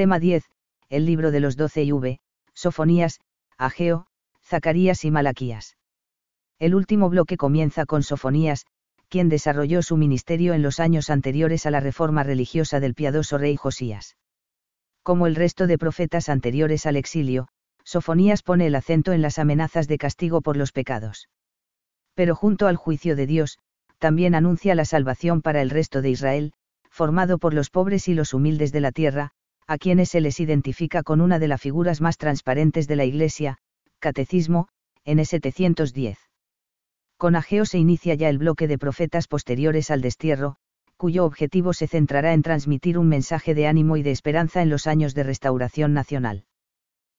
Tema 10, el libro de los doce y V, Sofonías, Ageo, Zacarías y Malaquías. El último bloque comienza con Sofonías, quien desarrolló su ministerio en los años anteriores a la reforma religiosa del piadoso rey Josías. Como el resto de profetas anteriores al exilio, Sofonías pone el acento en las amenazas de castigo por los pecados. Pero junto al juicio de Dios, también anuncia la salvación para el resto de Israel, formado por los pobres y los humildes de la tierra, a quienes se les identifica con una de las figuras más transparentes de la Iglesia, Catecismo, en 710. Con Ageo se inicia ya el bloque de profetas posteriores al destierro, cuyo objetivo se centrará en transmitir un mensaje de ánimo y de esperanza en los años de restauración nacional.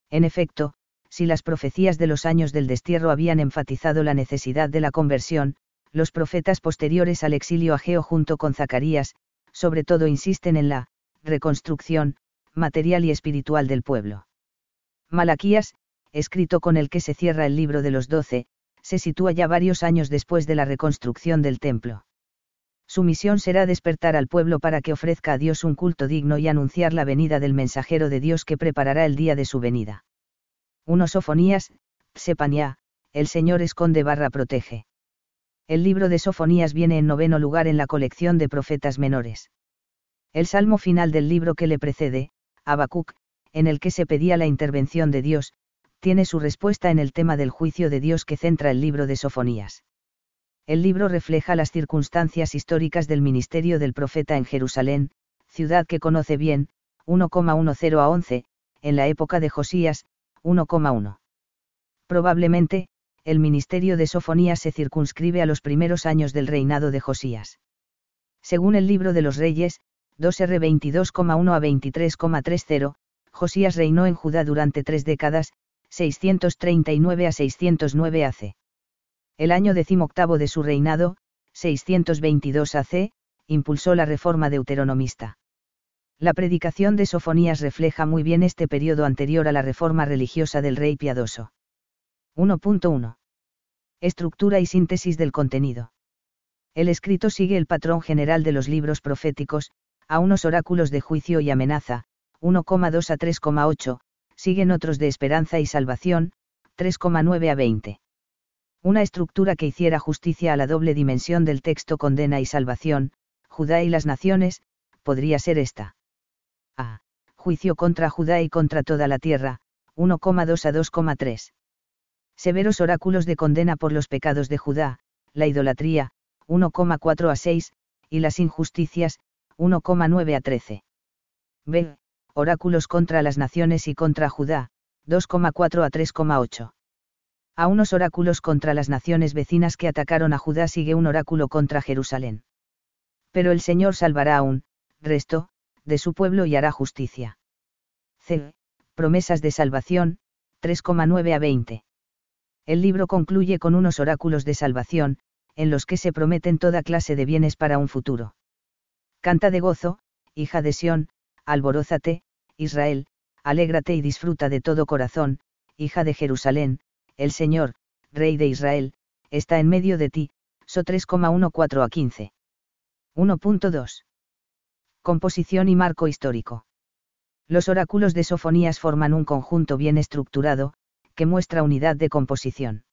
En efecto, si las profecías de los años del destierro habían enfatizado la necesidad de la conversión, los profetas posteriores al exilio Ageo junto con Zacarías, sobre todo insisten en la reconstrucción material y espiritual del pueblo. Malaquías, escrito con el que se cierra el libro de los doce, se sitúa ya varios años después de la reconstrucción del templo. Su misión será despertar al pueblo para que ofrezca a Dios un culto digno y anunciar la venida del mensajero de Dios que preparará el día de su venida. Unos Sofonías, sepan ya, el Señor esconde barra protege. El libro de Sofonías viene en noveno lugar en la colección de profetas menores. El salmo final del libro que le precede, Habacuc, en el que se pedía la intervención de Dios, tiene su respuesta en el tema del juicio de Dios que centra el libro de Sofonías. El libro refleja las circunstancias históricas del ministerio del profeta en Jerusalén, ciudad que conoce bien, 1,10 a 11, en la época de Josías, 1,1. Probablemente, el ministerio de Sofonías se circunscribe a los primeros años del reinado de Josías. Según el libro de los Reyes, 2R 22,1 a 23,30, Josías reinó en Judá durante tres décadas, 639 a 609 AC. El año decimoctavo de su reinado, 622 AC, impulsó la reforma deuteronomista. La predicación de Sofonías refleja muy bien este periodo anterior a la reforma religiosa del rey piadoso. 1.1. Estructura y síntesis del contenido. El escrito sigue el patrón general de los libros proféticos, a unos oráculos de juicio y amenaza, 1,2 a 3,8, siguen otros de esperanza y salvación, 3,9 a 20. Una estructura que hiciera justicia a la doble dimensión del texto condena y salvación, Judá y las naciones, podría ser esta. A. Juicio contra Judá y contra toda la tierra, 1,2 a 2,3. Severos oráculos de condena por los pecados de Judá, la idolatría, 1,4 a 6, y las injusticias, 1,9 a 13. B oráculos contra las naciones y contra Judá, 2,4 a 3,8. A unos oráculos contra las naciones vecinas que atacaron a Judá sigue un oráculo contra Jerusalén. Pero el Señor salvará a un resto de su pueblo y hará justicia. C. Promesas de salvación, 3,9 a 20. El libro concluye con unos oráculos de salvación, en los que se prometen toda clase de bienes para un futuro. Canta de gozo, hija de Sión, alborózate, Israel, alégrate y disfruta de todo corazón, hija de Jerusalén, el Señor, Rey de Israel, está en medio de ti, So 3,14 a 15. 1.2. Composición y marco histórico. Los oráculos de Sofonías forman un conjunto bien estructurado, que muestra unidad de composición.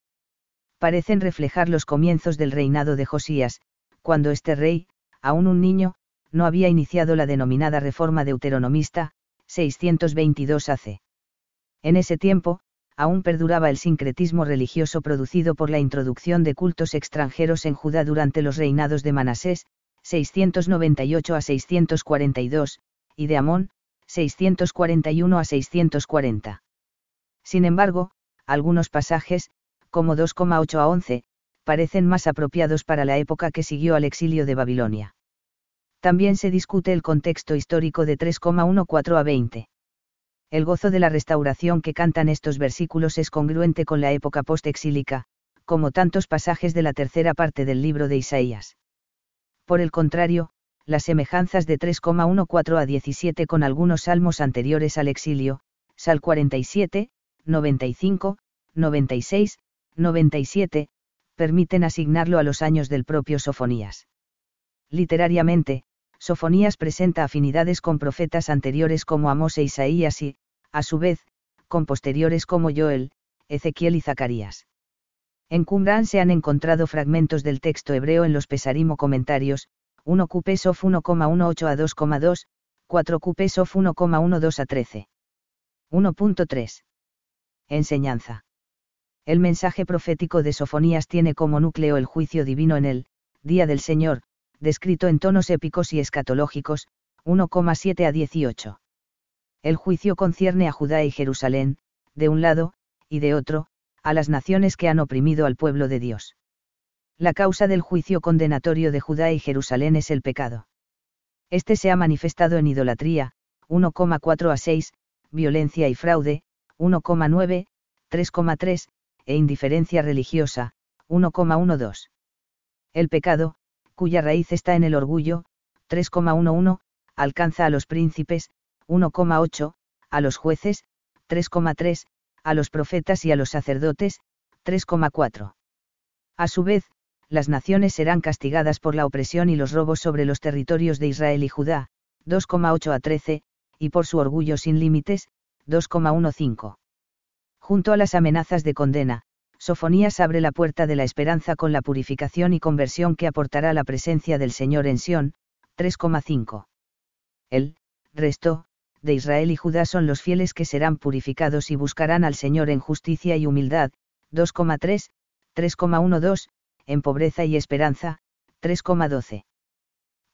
Parecen reflejar los comienzos del reinado de Josías, cuando este rey, aún un niño, no había iniciado la denominada reforma deuteronomista, 622 AC. En ese tiempo, aún perduraba el sincretismo religioso producido por la introducción de cultos extranjeros en Judá durante los reinados de Manasés, 698 a 642, y de Amón, 641 a 640. Sin embargo, algunos pasajes, como 2,8 a 11, parecen más apropiados para la época que siguió al exilio de Babilonia. También se discute el contexto histórico de 3,14 a 20. El gozo de la restauración que cantan estos versículos es congruente con la época postexílica, como tantos pasajes de la tercera parte del libro de Isaías. Por el contrario, las semejanzas de 3,14 a 17 con algunos salmos anteriores al exilio, Sal 47, 95, 96, 97, permiten asignarlo a los años del propio Sofonías. Literariamente, Sofonías presenta afinidades con profetas anteriores como Amós e Isaías y, a su vez, con posteriores como Joel, Ezequiel y Zacarías. En Qumran se han encontrado fragmentos del texto hebreo en los Pesarimo comentarios, 1 Cupesof 1,18 a 2,2, 4 Cupesof 1,12 a 13. 1.3. Enseñanza. El mensaje profético de Sofonías tiene como núcleo el juicio divino en el Día del Señor, descrito en tonos épicos y escatológicos, 1,7 a 18. El juicio concierne a Judá y Jerusalén, de un lado, y de otro, a las naciones que han oprimido al pueblo de Dios. La causa del juicio condenatorio de Judá y Jerusalén es el pecado. Este se ha manifestado en idolatría, 1,4 a 6, violencia y fraude, 1,9, 3,3, e indiferencia religiosa, 1,12. El pecado, cuya raíz está en el orgullo, 3,11, alcanza a los príncipes, 1,8, a los jueces, 3,3, a los profetas y a los sacerdotes, 3,4. A su vez, las naciones serán castigadas por la opresión y los robos sobre los territorios de Israel y Judá, 2,8 a 13, y por su orgullo sin límites, 2,15. Junto a las amenazas de condena, Sofonías abre la puerta de la esperanza con la purificación y conversión que aportará la presencia del Señor en Sión, 3,5. El resto, de Israel y Judá son los fieles que serán purificados y buscarán al Señor en justicia y humildad, 2,3, 3,12, en pobreza y esperanza, 3,12.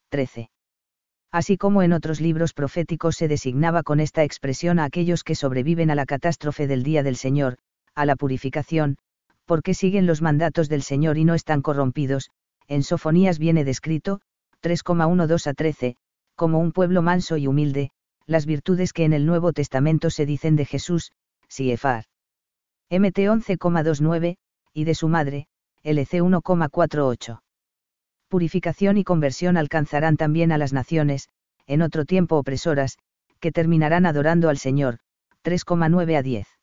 13. Así como en otros libros proféticos se designaba con esta expresión a aquellos que sobreviven a la catástrofe del día del Señor, a la purificación, porque siguen los mandatos del Señor y no están corrompidos, en Sofonías viene descrito, 3,12 a 13, como un pueblo manso y humilde, las virtudes que en el Nuevo Testamento se dicen de Jesús, Siefar. MT 11,29, y de su madre, LC 1,48. Purificación y conversión alcanzarán también a las naciones, en otro tiempo opresoras, que terminarán adorando al Señor, 3,9 a 10.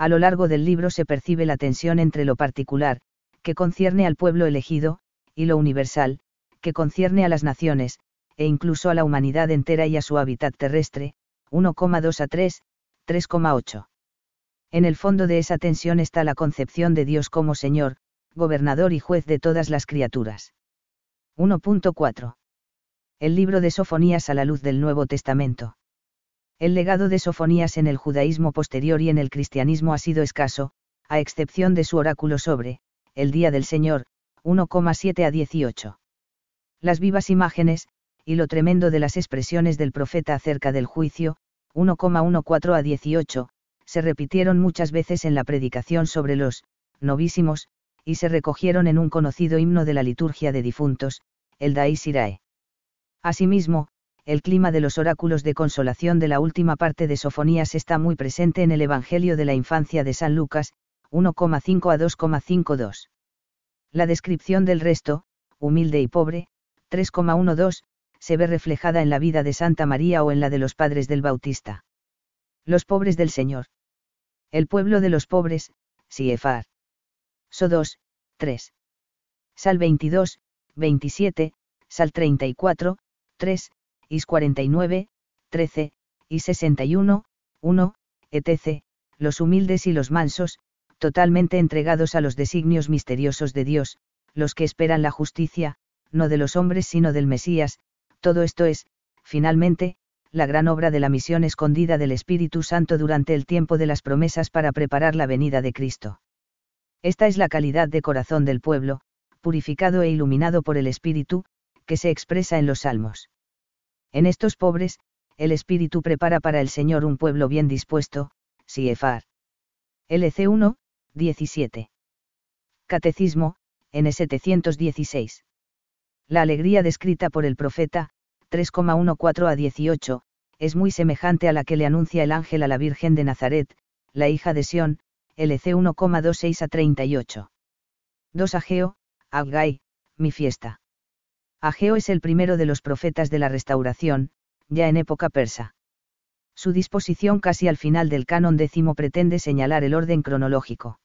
A lo largo del libro se percibe la tensión entre lo particular, que concierne al pueblo elegido, y lo universal, que concierne a las naciones, e incluso a la humanidad entera y a su hábitat terrestre, 1,2 a 3, 3,8. En el fondo de esa tensión está la concepción de Dios como Señor, gobernador y juez de todas las criaturas. 1.4. El libro de Sofonías a la luz del Nuevo Testamento. El legado de Sofonías en el judaísmo posterior y en el cristianismo ha sido escaso, a excepción de su oráculo sobre, el Día del Señor, 1,7 a 18. Las vivas imágenes, y lo tremendo de las expresiones del profeta acerca del juicio, 1,14 a 18, se repitieron muchas veces en la predicación sobre los novísimos, y se recogieron en un conocido himno de la liturgia de difuntos, el Dais Irae. Asimismo, el clima de los oráculos de consolación de la última parte de Sofonías está muy presente en el Evangelio de la infancia de San Lucas, 1,5 a 2,52. La descripción del resto, humilde y pobre, 3,12, se ve reflejada en la vida de Santa María o en la de los padres del Bautista. Los pobres del Señor. El pueblo de los pobres, Siefar. So 2, 3. Sal 22, 27, Sal 34, 3, Is 49, 13, y 61, 1, etc., los humildes y los mansos, totalmente entregados a los designios misteriosos de Dios, los que esperan la justicia, no de los hombres sino del Mesías, todo esto es, finalmente, la gran obra de la misión escondida del Espíritu Santo durante el tiempo de las promesas para preparar la venida de Cristo. Esta es la calidad de corazón del pueblo, purificado e iluminado por el Espíritu, que se expresa en los salmos. En estos pobres, el Espíritu prepara para el Señor un pueblo bien dispuesto, Siefar. LC 1, 17. Catecismo, N 716. La alegría descrita por el profeta, 3,14 a 18, es muy semejante a la que le anuncia el ángel a la Virgen de Nazaret, la hija de Sión, LC 1,26 a 38. 2 Ageo, Aggai, mi fiesta. Ageo es el primero de los profetas de la restauración, ya en época persa. Su disposición casi al final del canon décimo pretende señalar el orden cronológico.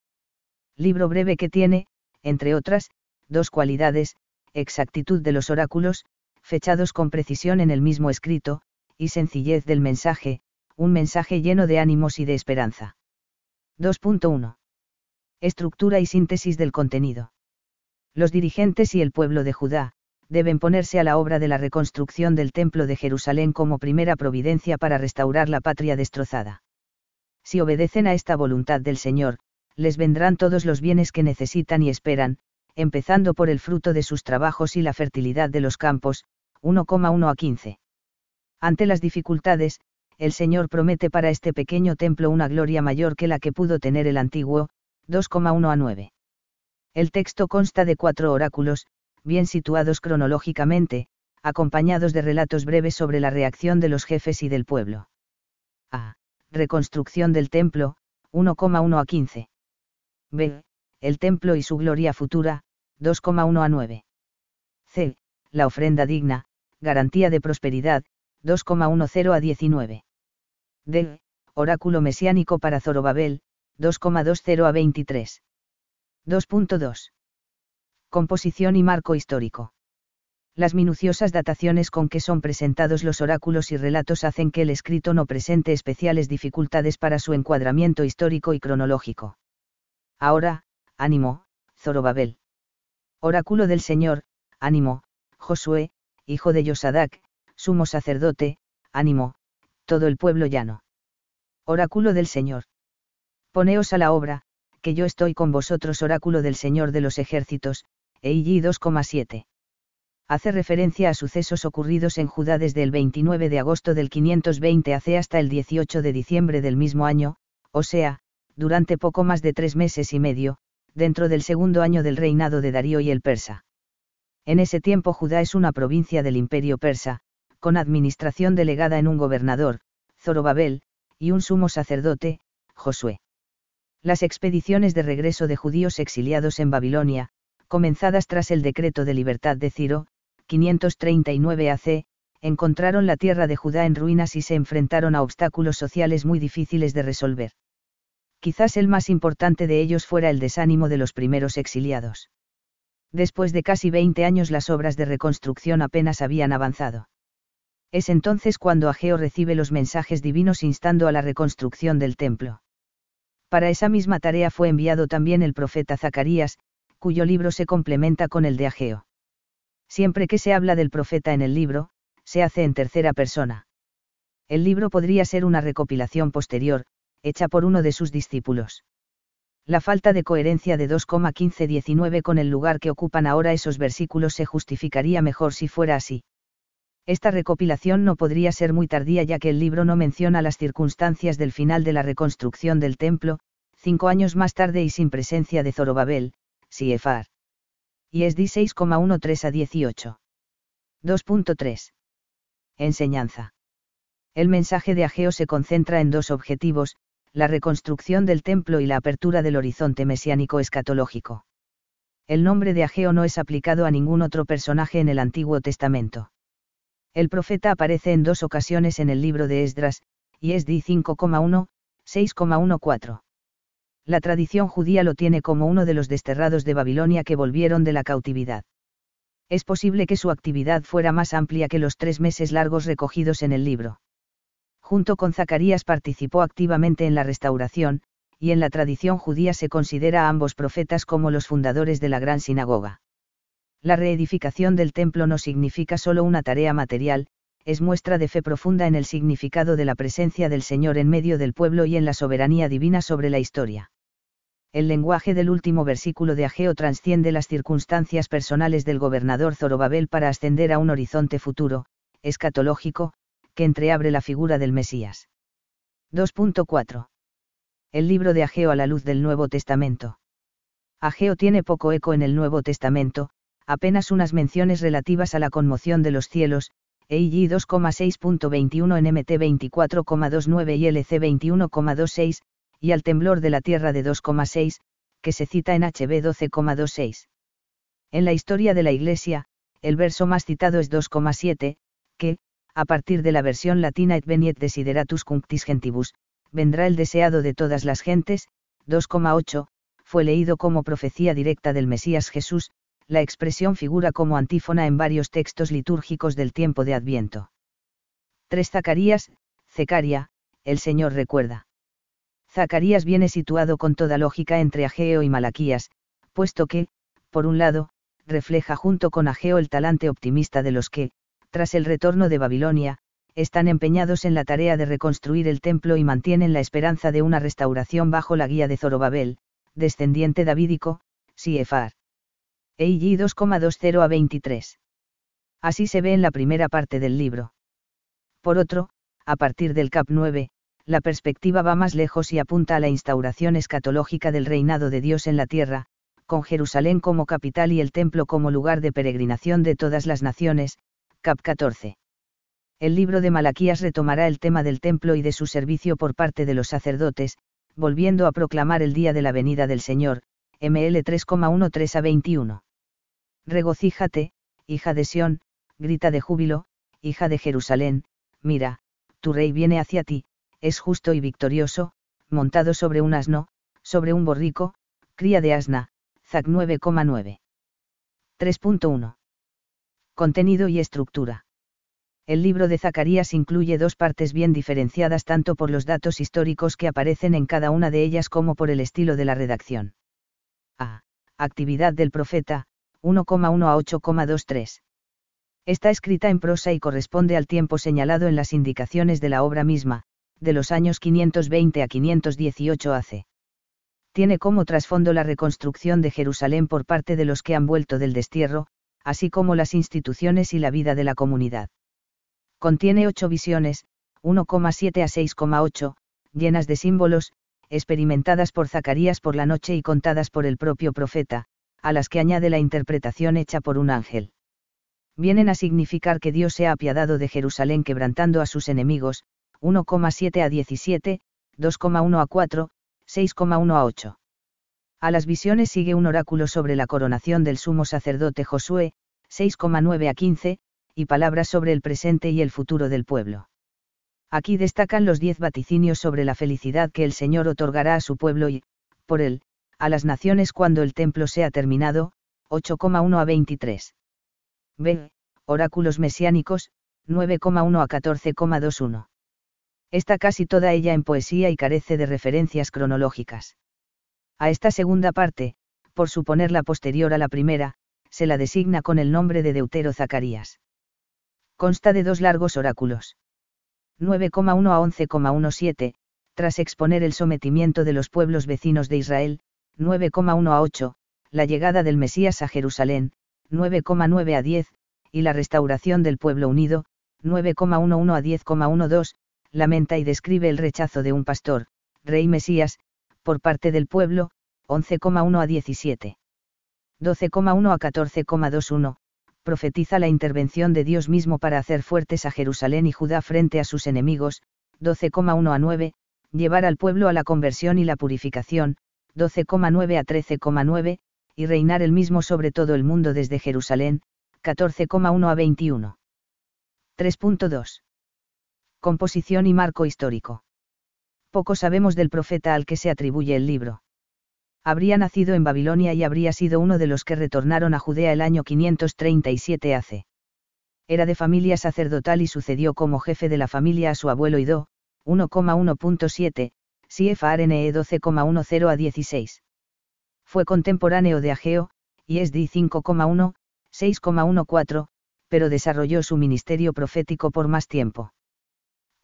Libro breve que tiene, entre otras, dos cualidades, exactitud de los oráculos, fechados con precisión en el mismo escrito, y sencillez del mensaje, un mensaje lleno de ánimos y de esperanza. 2.1. Estructura y síntesis del contenido. Los dirigentes y el pueblo de Judá, deben ponerse a la obra de la reconstrucción del Templo de Jerusalén como primera providencia para restaurar la patria destrozada. Si obedecen a esta voluntad del Señor, les vendrán todos los bienes que necesitan y esperan, empezando por el fruto de sus trabajos y la fertilidad de los campos, 1,1 a 15. Ante las dificultades, el Señor promete para este pequeño templo una gloria mayor que la que pudo tener el antiguo, 2,1 a 9. El texto consta de cuatro oráculos, bien situados cronológicamente, acompañados de relatos breves sobre la reacción de los jefes y del pueblo. A. Reconstrucción del templo, 1,1 a 15. B. El templo y su gloria futura, 2,1 a 9. C. La ofrenda digna, garantía de prosperidad, 2,10 a 19. D. Oráculo mesiánico para Zorobabel, 2,20 a 23. 2.2. Composición y marco histórico. Las minuciosas dataciones con que son presentados los oráculos y relatos hacen que el escrito no presente especiales dificultades para su encuadramiento histórico y cronológico. Ahora, ánimo, Zorobabel. Oráculo del Señor, ánimo, Josué, hijo de Yosadac, sumo sacerdote, ánimo, todo el pueblo llano. Oráculo del Señor. Poneos a la obra, que yo estoy con vosotros, oráculo del Señor de los ejércitos, EIG 2,7. Hace referencia a sucesos ocurridos en Judá desde el 29 de agosto del 520 AC hasta el 18 de diciembre del mismo año, o sea, durante poco más de tres meses y medio, dentro del segundo año del reinado de Darío y el persa. En ese tiempo Judá es una provincia del imperio persa, con administración delegada en un gobernador, Zorobabel, y un sumo sacerdote, Josué. Las expediciones de regreso de judíos exiliados en Babilonia, comenzadas tras el decreto de libertad de Ciro, 539 AC, encontraron la tierra de Judá en ruinas y se enfrentaron a obstáculos sociales muy difíciles de resolver. Quizás el más importante de ellos fuera el desánimo de los primeros exiliados. Después de casi 20 años las obras de reconstrucción apenas habían avanzado. Es entonces cuando Ageo recibe los mensajes divinos instando a la reconstrucción del templo. Para esa misma tarea fue enviado también el profeta Zacarías, cuyo libro se complementa con el de Ageo. Siempre que se habla del profeta en el libro, se hace en tercera persona. El libro podría ser una recopilación posterior, hecha por uno de sus discípulos. La falta de coherencia de 2,15-19 con el lugar que ocupan ahora esos versículos se justificaría mejor si fuera así. Esta recopilación no podría ser muy tardía ya que el libro no menciona las circunstancias del final de la reconstrucción del templo, cinco años más tarde y sin presencia de Zorobabel, Siefar. Y es 6,13 a 18. 2.3. Enseñanza. El mensaje de Ageo se concentra en dos objetivos, la reconstrucción del templo y la apertura del horizonte mesiánico escatológico. El nombre de Ageo no es aplicado a ningún otro personaje en el Antiguo Testamento. El profeta aparece en dos ocasiones en el libro de Esdras, y es 5,1, 6,14. La tradición judía lo tiene como uno de los desterrados de Babilonia que volvieron de la cautividad. Es posible que su actividad fuera más amplia que los tres meses largos recogidos en el libro. Junto con Zacarías participó activamente en la restauración, y en la tradición judía se considera a ambos profetas como los fundadores de la gran sinagoga. La reedificación del templo no significa solo una tarea material, es muestra de fe profunda en el significado de la presencia del Señor en medio del pueblo y en la soberanía divina sobre la historia. El lenguaje del último versículo de Ageo transciende las circunstancias personales del gobernador Zorobabel para ascender a un horizonte futuro, escatológico, que entreabre la figura del Mesías. 2.4. El libro de Ageo a la luz del Nuevo Testamento. Ageo tiene poco eco en el Nuevo Testamento, apenas unas menciones relativas a la conmoción de los cielos, EIG 2,6.21 en MT 24,29 y LC 21,26, y al temblor de la Tierra de 2,6, que se cita en HB 12,26. En la historia de la Iglesia, el verso más citado es 2,7, que, a partir de la versión latina et veniet desideratus cunctis gentibus, vendrá el deseado de todas las gentes, 2,8, fue leído como profecía directa del Mesías Jesús, la expresión figura como antífona en varios textos litúrgicos del tiempo de Adviento. 3 Zacarías, Zecaria, el Señor recuerda. Zacarías viene situado con toda lógica entre Ageo y Malaquías, puesto que, por un lado, refleja junto con Ageo el talante optimista de los que, tras el retorno de Babilonia, están empeñados en la tarea de reconstruir el templo y mantienen la esperanza de una restauración bajo la guía de Zorobabel, descendiente davídico, Siefar. EIG 2,20 a 23. Así se ve en la primera parte del libro. Por otro, a partir del cap 9, la perspectiva va más lejos y apunta a la instauración escatológica del reinado de Dios en la tierra, con Jerusalén como capital y el templo como lugar de peregrinación de todas las naciones, cap 14. El libro de Malaquías retomará el tema del templo y de su servicio por parte de los sacerdotes, volviendo a proclamar el día de la venida del Señor, ML 3,13 a 21. Regocíjate, hija de Sión, grita de júbilo, hija de Jerusalén, mira, tu rey viene hacia ti, es justo y victorioso, montado sobre un asno, sobre un borrico, cría de asna, ZAC 9,9. 3.1. Contenido y estructura. El libro de Zacarías incluye dos partes bien diferenciadas tanto por los datos históricos que aparecen en cada una de ellas como por el estilo de la redacción. A. Actividad del profeta, 1,1 a 8,23. Está escrita en prosa y corresponde al tiempo señalado en las indicaciones de la obra misma, de los años 520 a 518 AC. Tiene como trasfondo la reconstrucción de Jerusalén por parte de los que han vuelto del destierro, así como las instituciones y la vida de la comunidad. Contiene ocho visiones, 1,7 a 6,8, llenas de símbolos, experimentadas por Zacarías por la noche y contadas por el propio profeta, a las que añade la interpretación hecha por un ángel. Vienen a significar que Dios se ha apiadado de Jerusalén quebrantando a sus enemigos, 1,7 a 17, 2,1 a 4, 6,1 a 8. A las visiones sigue un oráculo sobre la coronación del sumo sacerdote Josué, 6,9 a 15, y palabras sobre el presente y el futuro del pueblo. Aquí destacan los diez vaticinios sobre la felicidad que el Señor otorgará a su pueblo y, por él, a las naciones cuando el templo sea terminado, 8,1 a 23. B. Oráculos mesiánicos, 9,1 a 14,21 está casi toda ella en poesía y carece de referencias cronológicas. A esta segunda parte, por suponerla posterior a la primera, se la designa con el nombre de Deutero Zacarías. Consta de dos largos oráculos. 9,1 a 11,17, tras exponer el sometimiento de los pueblos vecinos de Israel, 9,1 a 8, la llegada del Mesías a Jerusalén, 9,9 a 10, y la restauración del pueblo unido, 9,11 a 10,12, lamenta y describe el rechazo de un pastor, rey Mesías, por parte del pueblo, 11,1 a 17. 12,1 a 14,21, profetiza la intervención de Dios mismo para hacer fuertes a Jerusalén y Judá frente a sus enemigos, 12,1 a 9, llevar al pueblo a la conversión y la purificación, 12,9 a 13,9, y reinar el mismo sobre todo el mundo desde Jerusalén, 14,1 a 21. 3.2 composición y marco histórico. Poco sabemos del profeta al que se atribuye el libro. Habría nacido en Babilonia y habría sido uno de los que retornaron a Judea el año 537 AC. Era de familia sacerdotal y sucedió como jefe de la familia a su abuelo Ido, 1,1.7, CFRNE 12,10 a 16. Fue contemporáneo de Ageo, y es 5,1, 6,14, pero desarrolló su ministerio profético por más tiempo.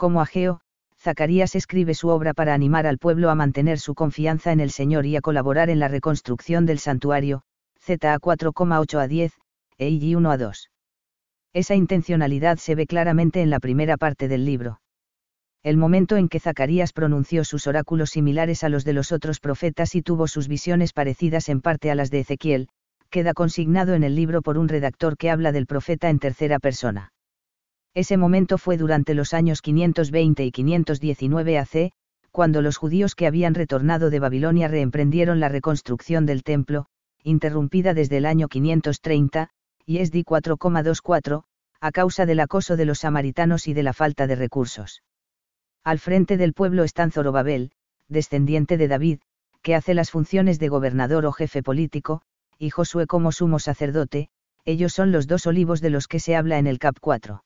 Como Ageo, Zacarías escribe su obra para animar al pueblo a mantener su confianza en el Señor y a colaborar en la reconstrucción del santuario, ZA 4,8 a 10, EIG 1 a 2. Esa intencionalidad se ve claramente en la primera parte del libro. El momento en que Zacarías pronunció sus oráculos similares a los de los otros profetas y tuvo sus visiones parecidas en parte a las de Ezequiel, queda consignado en el libro por un redactor que habla del profeta en tercera persona. Ese momento fue durante los años 520 y 519 AC, cuando los judíos que habían retornado de Babilonia reemprendieron la reconstrucción del templo, interrumpida desde el año 530, y Esdi 4,24, a causa del acoso de los samaritanos y de la falta de recursos. Al frente del pueblo están Zorobabel, descendiente de David, que hace las funciones de gobernador o jefe político, y Josué como sumo sacerdote, ellos son los dos olivos de los que se habla en el cap 4.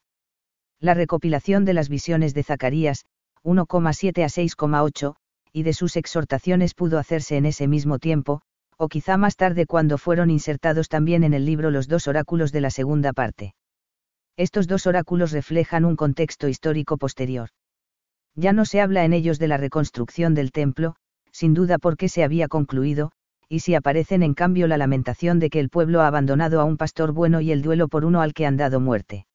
La recopilación de las visiones de Zacarías, 1,7 a 6,8, y de sus exhortaciones pudo hacerse en ese mismo tiempo, o quizá más tarde cuando fueron insertados también en el libro los dos oráculos de la segunda parte. Estos dos oráculos reflejan un contexto histórico posterior. Ya no se habla en ellos de la reconstrucción del templo, sin duda porque se había concluido, y si aparecen en cambio la lamentación de que el pueblo ha abandonado a un pastor bueno y el duelo por uno al que han dado muerte.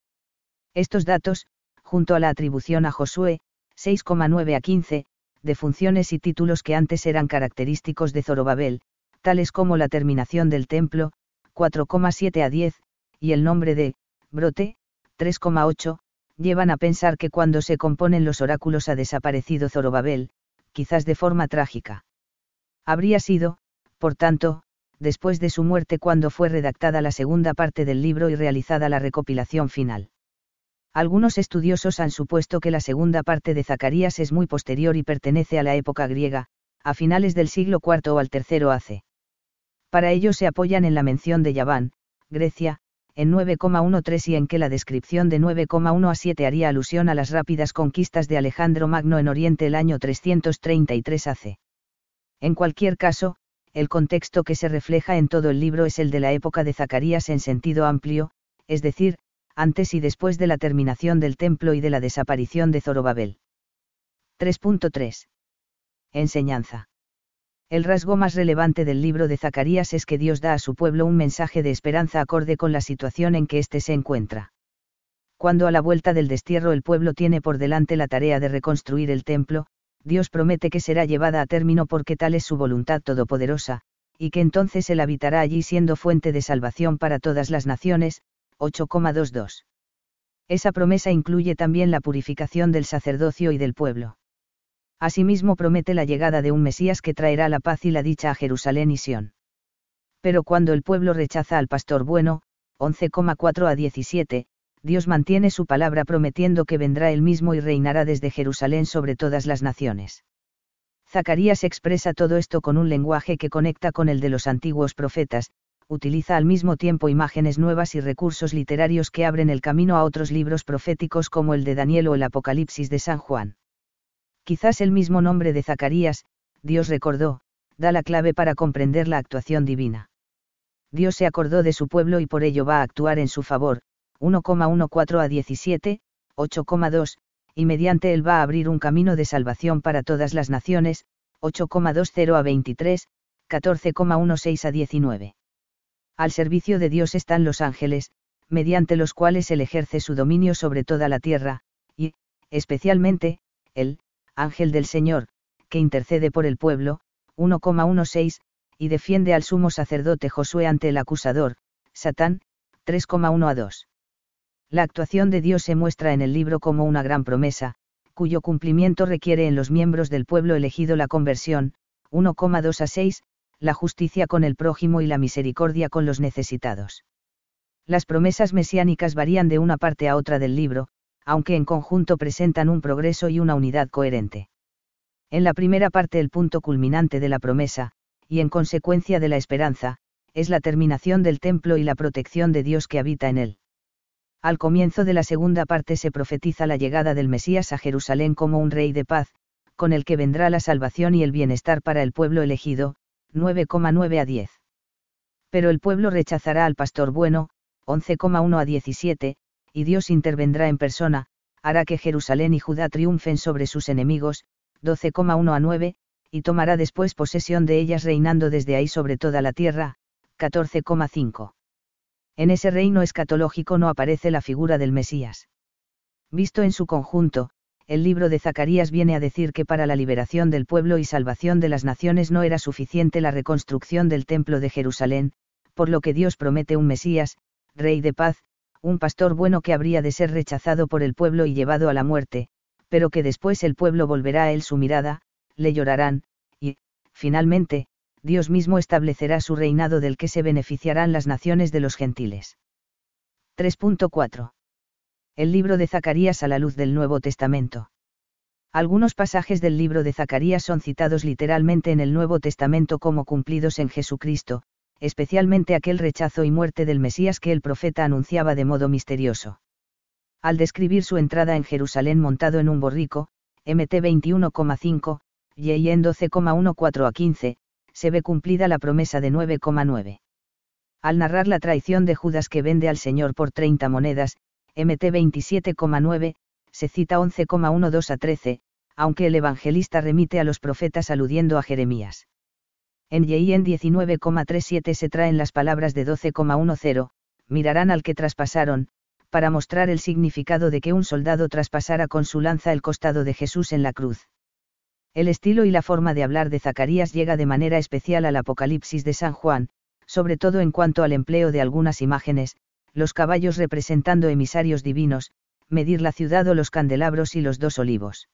Estos datos, junto a la atribución a Josué, 6,9 a 15, de funciones y títulos que antes eran característicos de Zorobabel, tales como la terminación del templo, 4,7 a 10, y el nombre de, brote, 3,8, llevan a pensar que cuando se componen los oráculos ha desaparecido Zorobabel, quizás de forma trágica. Habría sido, por tanto, después de su muerte cuando fue redactada la segunda parte del libro y realizada la recopilación final. Algunos estudiosos han supuesto que la segunda parte de Zacarías es muy posterior y pertenece a la época griega, a finales del siglo IV o al III AC. Para ello se apoyan en la mención de Yaván, Grecia, en 9,13 y en que la descripción de 9,1 a 7 haría alusión a las rápidas conquistas de Alejandro Magno en Oriente el año 333 AC. En cualquier caso, el contexto que se refleja en todo el libro es el de la época de Zacarías en sentido amplio, es decir, antes y después de la terminación del templo y de la desaparición de Zorobabel. 3.3. Enseñanza. El rasgo más relevante del libro de Zacarías es que Dios da a su pueblo un mensaje de esperanza acorde con la situación en que éste se encuentra. Cuando a la vuelta del destierro el pueblo tiene por delante la tarea de reconstruir el templo, Dios promete que será llevada a término porque tal es su voluntad todopoderosa, y que entonces Él habitará allí siendo fuente de salvación para todas las naciones. 8,22. Esa promesa incluye también la purificación del sacerdocio y del pueblo. Asimismo promete la llegada de un Mesías que traerá la paz y la dicha a Jerusalén y Sión. Pero cuando el pueblo rechaza al pastor bueno, 11,4 a 17, Dios mantiene su palabra prometiendo que vendrá él mismo y reinará desde Jerusalén sobre todas las naciones. Zacarías expresa todo esto con un lenguaje que conecta con el de los antiguos profetas, utiliza al mismo tiempo imágenes nuevas y recursos literarios que abren el camino a otros libros proféticos como el de Daniel o el Apocalipsis de San Juan. Quizás el mismo nombre de Zacarías, Dios recordó, da la clave para comprender la actuación divina. Dios se acordó de su pueblo y por ello va a actuar en su favor, 1,14 a 17, 8,2, y mediante él va a abrir un camino de salvación para todas las naciones, 8,20 a 23, 14,16 a 19. Al servicio de Dios están los ángeles, mediante los cuales él ejerce su dominio sobre toda la tierra, y, especialmente, él, ángel del Señor, que intercede por el pueblo, 1,16, y defiende al sumo sacerdote Josué ante el acusador, Satán, 3,1 a 2. La actuación de Dios se muestra en el libro como una gran promesa, cuyo cumplimiento requiere en los miembros del pueblo elegido la conversión, 1,2 a 6, la justicia con el prójimo y la misericordia con los necesitados. Las promesas mesiánicas varían de una parte a otra del libro, aunque en conjunto presentan un progreso y una unidad coherente. En la primera parte el punto culminante de la promesa, y en consecuencia de la esperanza, es la terminación del templo y la protección de Dios que habita en él. Al comienzo de la segunda parte se profetiza la llegada del Mesías a Jerusalén como un rey de paz, con el que vendrá la salvación y el bienestar para el pueblo elegido, 9,9 a 10. Pero el pueblo rechazará al pastor bueno, 11,1 a 17, y Dios intervendrá en persona, hará que Jerusalén y Judá triunfen sobre sus enemigos, 12,1 a 9, y tomará después posesión de ellas reinando desde ahí sobre toda la tierra, 14,5. En ese reino escatológico no aparece la figura del Mesías. Visto en su conjunto, el libro de Zacarías viene a decir que para la liberación del pueblo y salvación de las naciones no era suficiente la reconstrucción del templo de Jerusalén, por lo que Dios promete un Mesías, Rey de paz, un pastor bueno que habría de ser rechazado por el pueblo y llevado a la muerte, pero que después el pueblo volverá a él su mirada, le llorarán, y, finalmente, Dios mismo establecerá su reinado del que se beneficiarán las naciones de los gentiles. 3.4. El libro de Zacarías a la luz del Nuevo Testamento. Algunos pasajes del libro de Zacarías son citados literalmente en el Nuevo Testamento como cumplidos en Jesucristo, especialmente aquel rechazo y muerte del Mesías que el profeta anunciaba de modo misterioso. Al describir su entrada en Jerusalén montado en un borrico, MT 21,5, y en 12,14 a 15, se ve cumplida la promesa de 9,9. Al narrar la traición de Judas que vende al Señor por 30 monedas, MT 27,9, se cita 11,12 a 13, aunque el evangelista remite a los profetas aludiendo a Jeremías. En en 19,37 se traen las palabras de 12,10, mirarán al que traspasaron, para mostrar el significado de que un soldado traspasara con su lanza el costado de Jesús en la cruz. El estilo y la forma de hablar de Zacarías llega de manera especial al Apocalipsis de San Juan, sobre todo en cuanto al empleo de algunas imágenes, los caballos representando emisarios divinos, medir la ciudad o los candelabros y los dos olivos.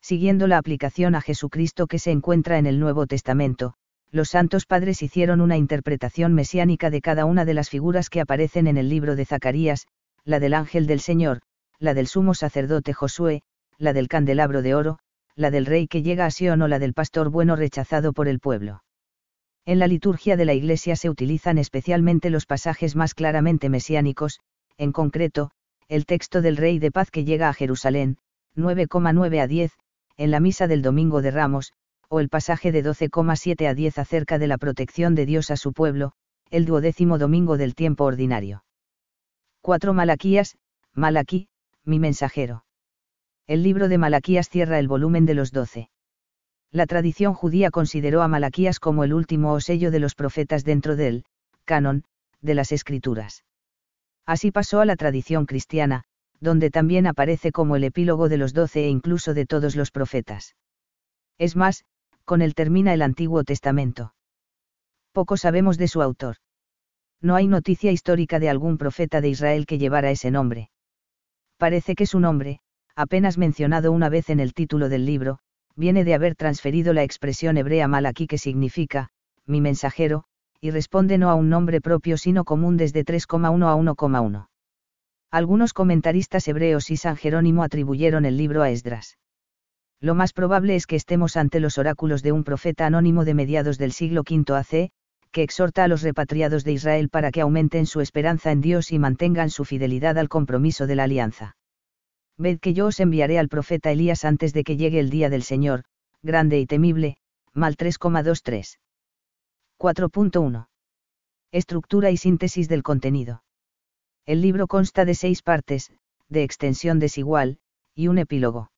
Siguiendo la aplicación a Jesucristo que se encuentra en el Nuevo Testamento, los santos padres hicieron una interpretación mesiánica de cada una de las figuras que aparecen en el libro de Zacarías, la del ángel del Señor, la del sumo sacerdote Josué, la del candelabro de oro, la del rey que llega a Sion o la del pastor bueno rechazado por el pueblo. En la liturgia de la Iglesia se utilizan especialmente los pasajes más claramente mesiánicos, en concreto, el texto del Rey de Paz que llega a Jerusalén, 9,9 a 10, en la misa del Domingo de Ramos, o el pasaje de 12,7 a 10 acerca de la protección de Dios a su pueblo, el duodécimo domingo del tiempo ordinario. 4 Malaquías, Malaquí, mi mensajero. El libro de Malaquías cierra el volumen de los doce. La tradición judía consideró a Malaquías como el último o sello de los profetas dentro del canon de las escrituras. Así pasó a la tradición cristiana, donde también aparece como el epílogo de los doce e incluso de todos los profetas. Es más, con él termina el Antiguo Testamento. Poco sabemos de su autor. No hay noticia histórica de algún profeta de Israel que llevara ese nombre. Parece que su nombre, apenas mencionado una vez en el título del libro, viene de haber transferido la expresión hebrea malaquí que significa, mi mensajero, y responde no a un nombre propio sino común desde 3,1 a 1,1. Algunos comentaristas hebreos y San Jerónimo atribuyeron el libro a Esdras lo más probable es que estemos ante los oráculos de un profeta anónimo de mediados del siglo V AC, que exhorta a los repatriados de Israel para que aumenten su esperanza en Dios y mantengan su fidelidad al compromiso de la alianza. Ved que yo os enviaré al profeta Elías antes de que llegue el día del Señor, grande y temible, mal 3,23. 4.1. Estructura y síntesis del contenido. El libro consta de seis partes, de extensión desigual, y un epílogo.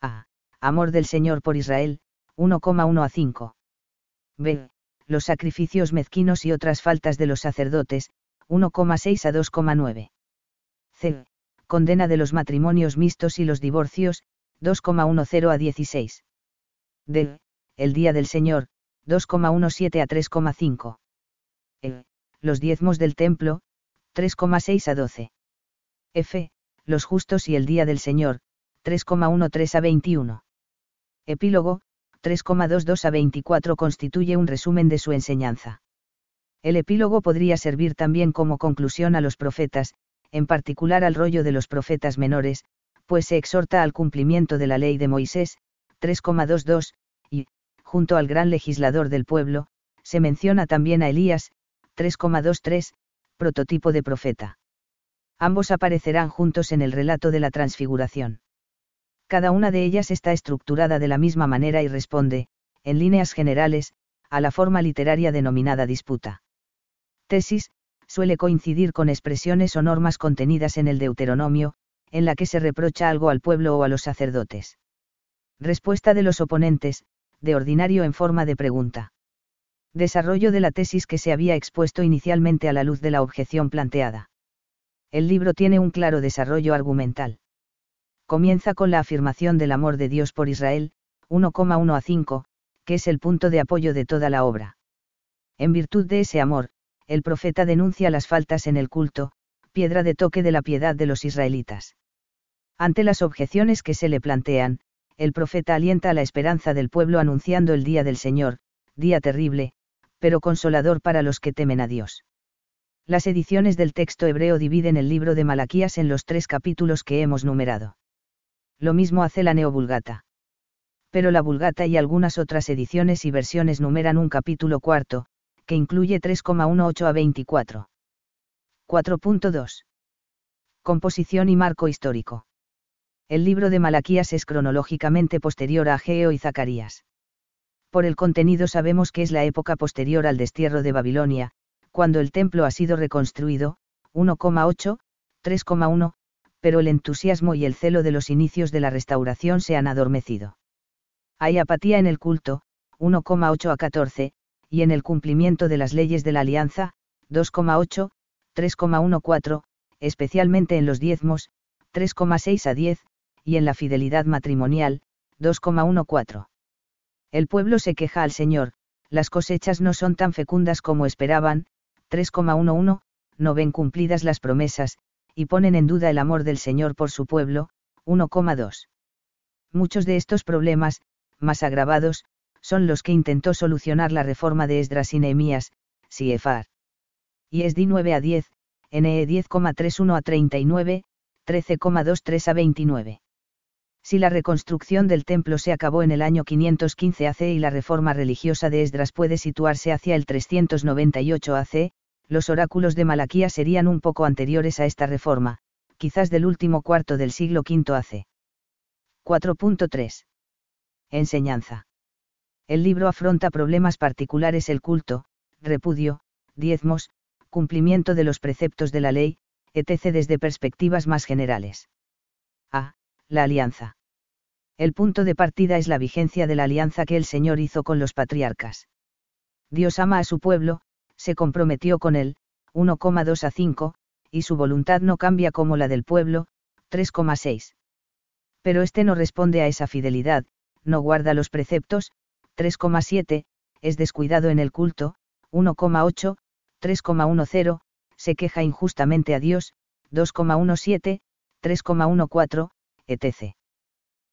A. Amor del Señor por Israel, 1,1 a 5. B. Los sacrificios mezquinos y otras faltas de los sacerdotes, 1,6 a 2,9. C. Condena de los matrimonios mixtos y los divorcios, 2,10 a 16. D. El Día del Señor, 2,17 a 3,5. E. Los diezmos del templo, 3,6 a 12. F. Los justos y el Día del Señor, 3,13 a 21. Epílogo, 3,22 a 24 constituye un resumen de su enseñanza. El epílogo podría servir también como conclusión a los profetas, en particular al rollo de los profetas menores, pues se exhorta al cumplimiento de la ley de Moisés, 3,22, y, junto al gran legislador del pueblo, se menciona también a Elías, 3,23, prototipo de profeta. Ambos aparecerán juntos en el relato de la transfiguración. Cada una de ellas está estructurada de la misma manera y responde, en líneas generales, a la forma literaria denominada disputa. Tesis, suele coincidir con expresiones o normas contenidas en el Deuteronomio, en la que se reprocha algo al pueblo o a los sacerdotes. Respuesta de los oponentes, de ordinario en forma de pregunta. Desarrollo de la tesis que se había expuesto inicialmente a la luz de la objeción planteada. El libro tiene un claro desarrollo argumental comienza con la afirmación del amor de Dios por Israel, 1,1 a 5, que es el punto de apoyo de toda la obra. En virtud de ese amor, el profeta denuncia las faltas en el culto, piedra de toque de la piedad de los israelitas. Ante las objeciones que se le plantean, el profeta alienta la esperanza del pueblo anunciando el día del Señor, día terrible, pero consolador para los que temen a Dios. Las ediciones del texto hebreo dividen el libro de Malaquías en los tres capítulos que hemos numerado lo mismo hace la Neovulgata. Pero la Vulgata y algunas otras ediciones y versiones numeran un capítulo cuarto, que incluye 3,18 a 24. 4.2. Composición y marco histórico. El libro de Malaquías es cronológicamente posterior a Ageo y Zacarías. Por el contenido sabemos que es la época posterior al destierro de Babilonia, cuando el templo ha sido reconstruido, 1,8, 3,1, pero el entusiasmo y el celo de los inicios de la restauración se han adormecido. Hay apatía en el culto, 1,8 a 14, y en el cumplimiento de las leyes de la alianza, 2,8, 3,14, especialmente en los diezmos, 3,6 a 10, y en la fidelidad matrimonial, 2,14. El pueblo se queja al Señor, las cosechas no son tan fecundas como esperaban, 3,11, no ven cumplidas las promesas, y ponen en duda el amor del Señor por su pueblo, 1,2. Muchos de estos problemas, más agravados, son los que intentó solucionar la reforma de Esdras y Nehemías, Siefar. Y Esdi 9 a 10, NE 10,31 a 39, 13,23 a 29. Si la reconstrucción del templo se acabó en el año 515 AC y la reforma religiosa de Esdras puede situarse hacia el 398 AC, los oráculos de Malaquía serían un poco anteriores a esta reforma, quizás del último cuarto del siglo V AC. 4.3. Enseñanza. El libro afronta problemas particulares el culto, repudio, diezmos, cumplimiento de los preceptos de la ley, etc. desde perspectivas más generales. A. La alianza. El punto de partida es la vigencia de la alianza que el Señor hizo con los patriarcas. Dios ama a su pueblo, se comprometió con él, 1,2 a 5, y su voluntad no cambia como la del pueblo, 3,6. Pero este no responde a esa fidelidad, no guarda los preceptos, 3,7, es descuidado en el culto, 1,8, 3,10, se queja injustamente a Dios, 2,17, 3,14, etc.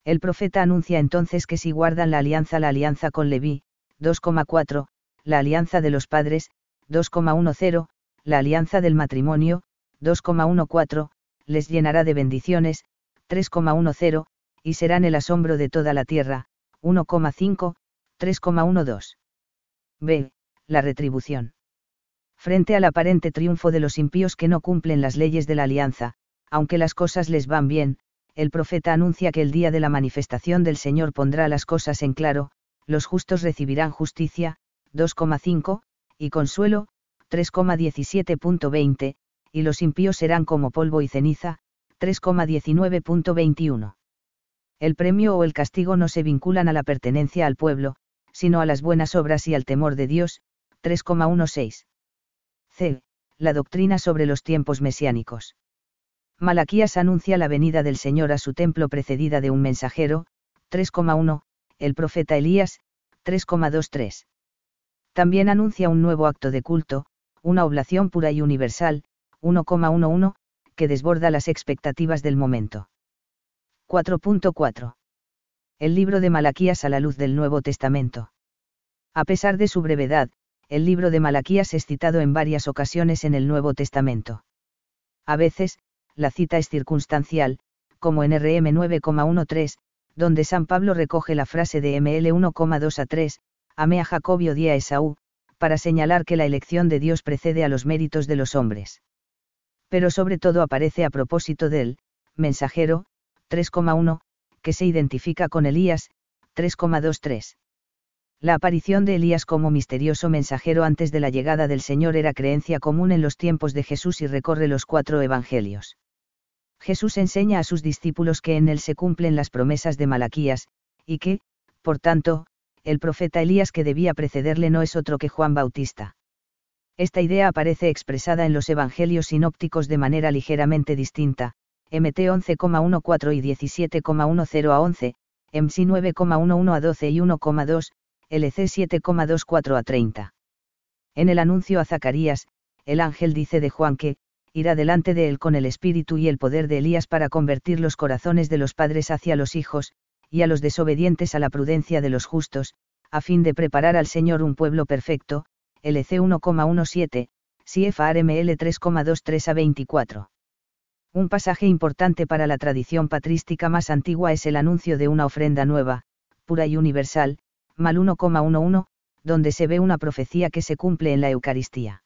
El profeta anuncia entonces que si guardan la alianza, la alianza con Leví, 2,4, la alianza de los padres, 2,10, la alianza del matrimonio, 2,14, les llenará de bendiciones, 3,10, y serán el asombro de toda la tierra, 1,5, 3,12. B. La retribución. Frente al aparente triunfo de los impíos que no cumplen las leyes de la alianza, aunque las cosas les van bien, el profeta anuncia que el día de la manifestación del Señor pondrá las cosas en claro, los justos recibirán justicia, 2,5, y consuelo, 3,17.20, y los impíos serán como polvo y ceniza, 3,19.21. El premio o el castigo no se vinculan a la pertenencia al pueblo, sino a las buenas obras y al temor de Dios, 3,16. C. La doctrina sobre los tiempos mesiánicos. Malaquías anuncia la venida del Señor a su templo precedida de un mensajero, 3,1, el profeta Elías, 3,23 también anuncia un nuevo acto de culto, una oblación pura y universal, 1,11, que desborda las expectativas del momento. 4.4. El libro de Malaquías a la luz del Nuevo Testamento. A pesar de su brevedad, el libro de Malaquías es citado en varias ocasiones en el Nuevo Testamento. A veces, la cita es circunstancial, como en RM 9,13, donde San Pablo recoge la frase de ML 1,2 a 3, amé a Jacob y odié a Esaú, para señalar que la elección de Dios precede a los méritos de los hombres. Pero sobre todo aparece a propósito del, mensajero, 3,1, que se identifica con Elías, 3,23. La aparición de Elías como misterioso mensajero antes de la llegada del Señor era creencia común en los tiempos de Jesús y recorre los cuatro evangelios. Jesús enseña a sus discípulos que en él se cumplen las promesas de Malaquías, y que, por tanto, el profeta Elías que debía precederle no es otro que Juan Bautista. Esta idea aparece expresada en los evangelios sinópticos de manera ligeramente distinta, MT 11,14 y 17,10 a 11, MC 9,11 a 12 y 1,2, LC 7,24 a 30. En el anuncio a Zacarías, el ángel dice de Juan que, irá delante de él con el espíritu y el poder de Elías para convertir los corazones de los padres hacia los hijos, y a los desobedientes a la prudencia de los justos, a fin de preparar al Señor un pueblo perfecto, LC 1,17, CFRML 3,23 a 24. Un pasaje importante para la tradición patrística más antigua es el anuncio de una ofrenda nueva, pura y universal, mal 1,11, donde se ve una profecía que se cumple en la Eucaristía.